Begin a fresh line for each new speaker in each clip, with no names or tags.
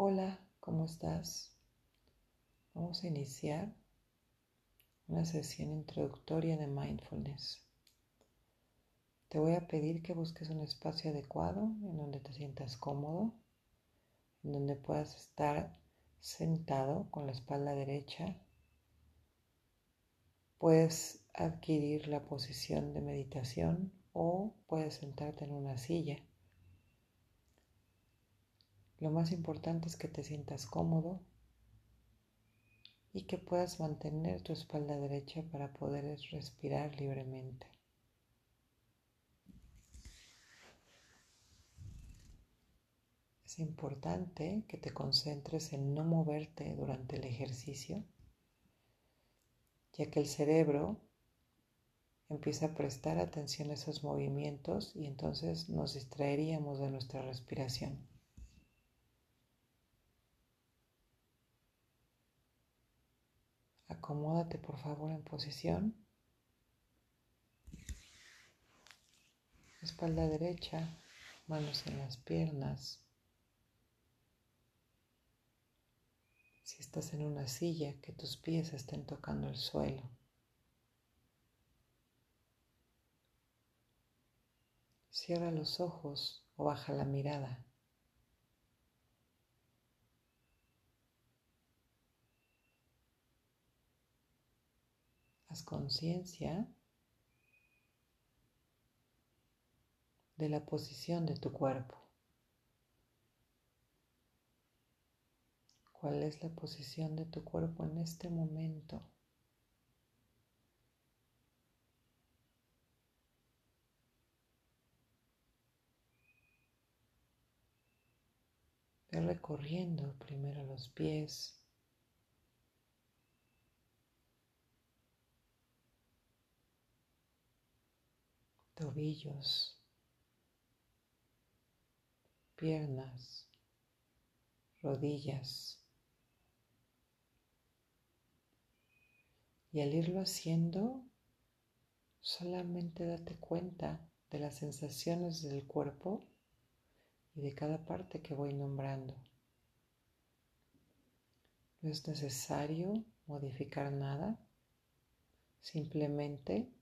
Hola, ¿cómo estás? Vamos a iniciar una sesión introductoria de mindfulness. Te voy a pedir que busques un espacio adecuado en donde te sientas cómodo, en donde puedas estar sentado con la espalda derecha. Puedes adquirir la posición de meditación o puedes sentarte en una silla. Lo más importante es que te sientas cómodo y que puedas mantener tu espalda derecha para poder respirar libremente. Es importante que te concentres en no moverte durante el ejercicio, ya que el cerebro empieza a prestar atención a esos movimientos y entonces nos distraeríamos de nuestra respiración. Acomódate por favor en posición. Espalda derecha, manos en las piernas. Si estás en una silla, que tus pies estén tocando el suelo. Cierra los ojos o baja la mirada. Haz conciencia de la posición de tu cuerpo. ¿Cuál es la posición de tu cuerpo en este momento? Ve recorriendo primero los pies, tobillos, piernas, rodillas. Y al irlo haciendo, solamente date cuenta de las sensaciones del cuerpo y de cada parte que voy nombrando. No es necesario modificar nada, simplemente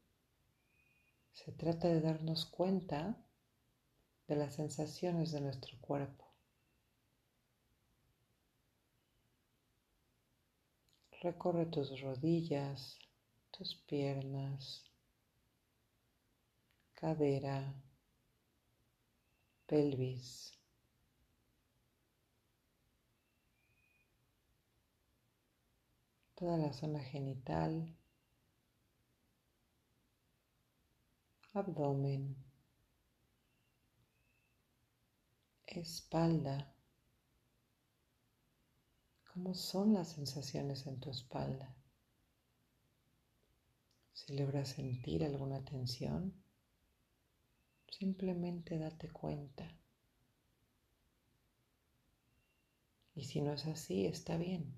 se trata de darnos cuenta de las sensaciones de nuestro cuerpo. Recorre tus rodillas, tus piernas, cadera, pelvis. Toda la zona genital, abdomen, espalda. ¿Cómo son las sensaciones en tu espalda? Si logras sentir alguna tensión, simplemente date cuenta. Y si no es así, está bien.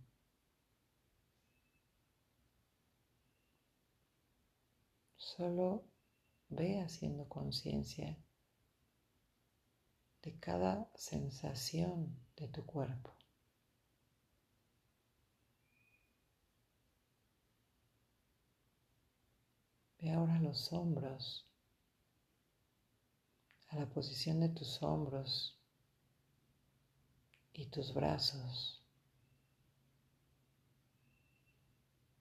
Solo Ve haciendo conciencia de cada sensación de tu cuerpo. Ve ahora los hombros, a la posición de tus hombros y tus brazos,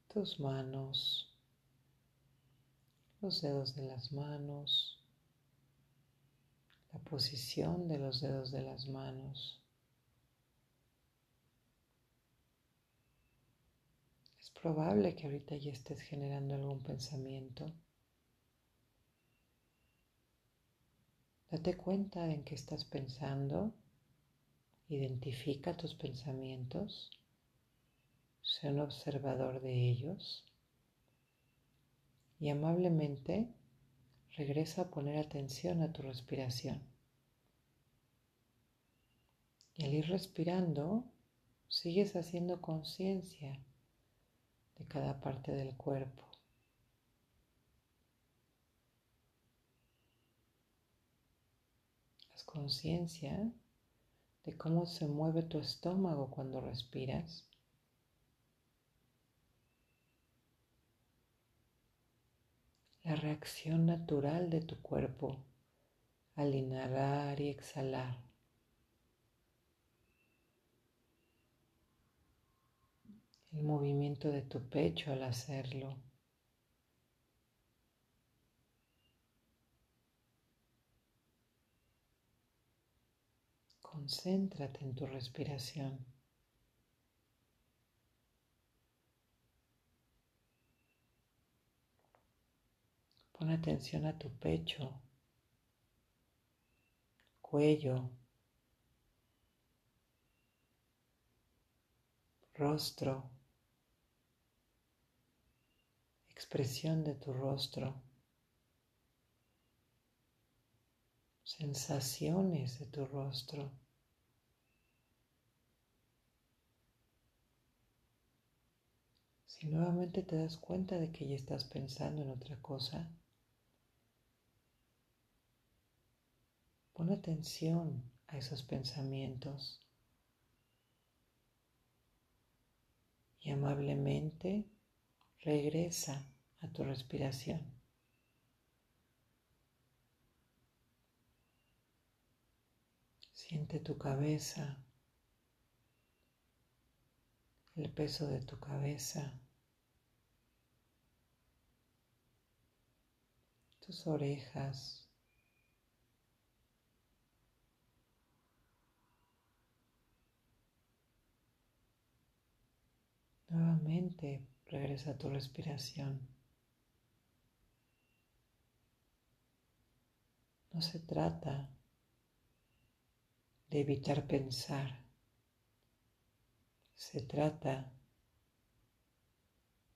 tus manos, los dedos de las manos, la posición de los dedos de las manos. Es probable que ahorita ya estés generando algún pensamiento. Date cuenta en qué estás pensando, identifica tus pensamientos, sé un observador de ellos y amablemente regresa a poner atención a tu respiración. Y al ir respirando, sigues haciendo conciencia de cada parte del cuerpo. Haz conciencia de cómo se mueve tu estómago cuando respiras. La reacción natural de tu cuerpo al inhalar y exhalar. El movimiento de tu pecho al hacerlo. Concéntrate en tu respiración. Pon atención a tu pecho, cuello, rostro, expresión de tu rostro, sensaciones de tu rostro. Si nuevamente te das cuenta de que ya estás pensando en otra cosa, pon atención a esos pensamientos y amablemente regresa a tu respiración. Siente tu cabeza, el peso de tu cabeza. tus orejas. Nuevamente regresa a tu respiración. No se trata de evitar pensar. Se trata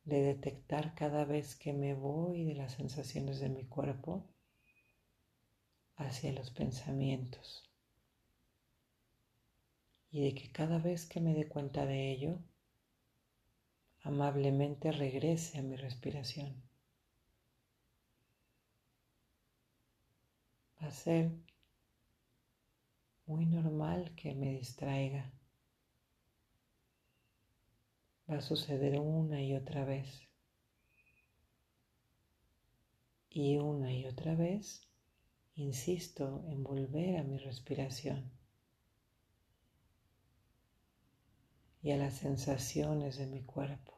de detectar cada vez que me voy de las sensaciones de mi cuerpo hacia los pensamientos. Y de que cada vez que me dé cuenta de ello, amablemente regrese a mi respiración. Va a ser muy normal que me distraiga va a suceder una y otra vez. Y una y otra vez insisto en volver a mi respiración y a las sensaciones de mi cuerpo.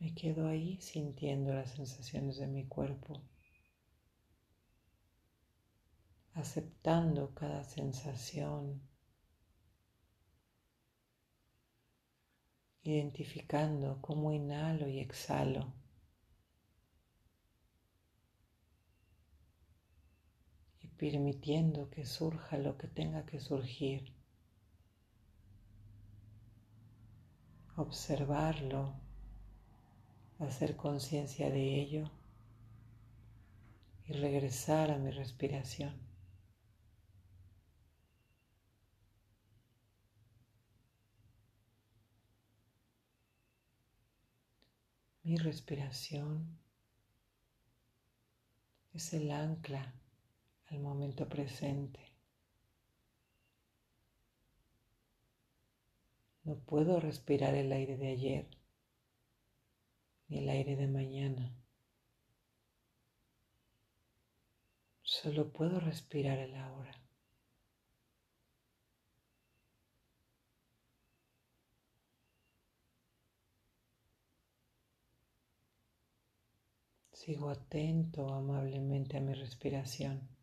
Me quedo ahí sintiendo las sensaciones de mi cuerpo. aceptando cada sensación, identificando cómo inhalo y exhalo. Y permitiendo que surja lo que tenga que surgir. Observarlo, hacer conciencia de ello y regresar a mi respiración. Mi respiración es el ancla al momento presente. No puedo respirar el aire de ayer ni el aire de mañana. Solo puedo respirar el ahora. Sigo atento amablemente a mi respiración.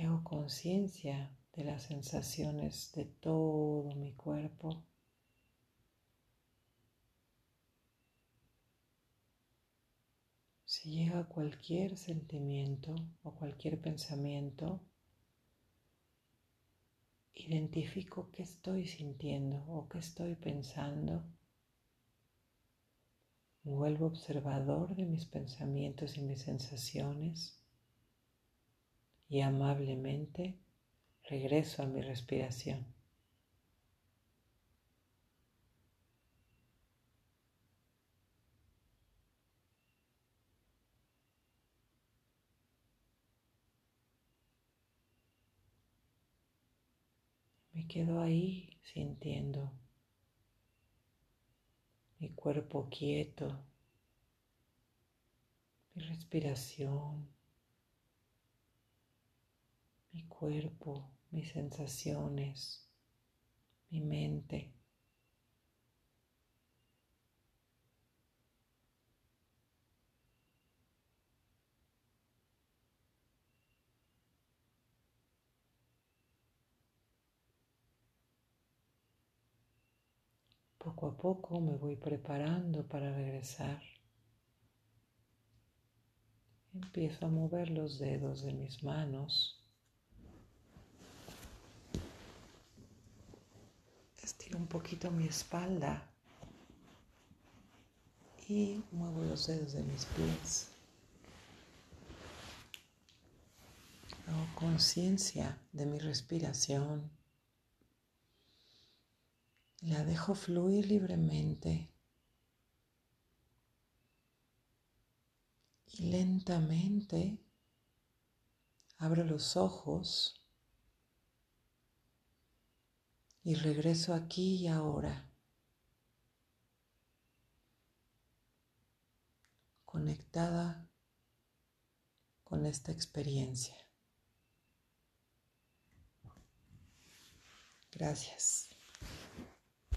Y hago conciencia de las sensaciones de todo mi cuerpo. Si llega cualquier sentimiento o cualquier pensamiento, identifico qué estoy sintiendo o qué estoy pensando vuelvo observador de mis pensamientos y mis sensaciones y amablemente regreso a mi respiración. Me quedo ahí sintiendo mi cuerpo quieto, mi respiración mi cuerpo, mis sensaciones, mi mente. Poco a poco me voy preparando para regresar. Empiezo a mover los dedos de mis manos. Estiro un poquito mi espalda y muevo los dedos de mis pies. Hago conciencia de mi respiración. La dejo fluir libremente y lentamente abro los ojos y regreso aquí y ahora, conectada con esta experiencia. Gracias.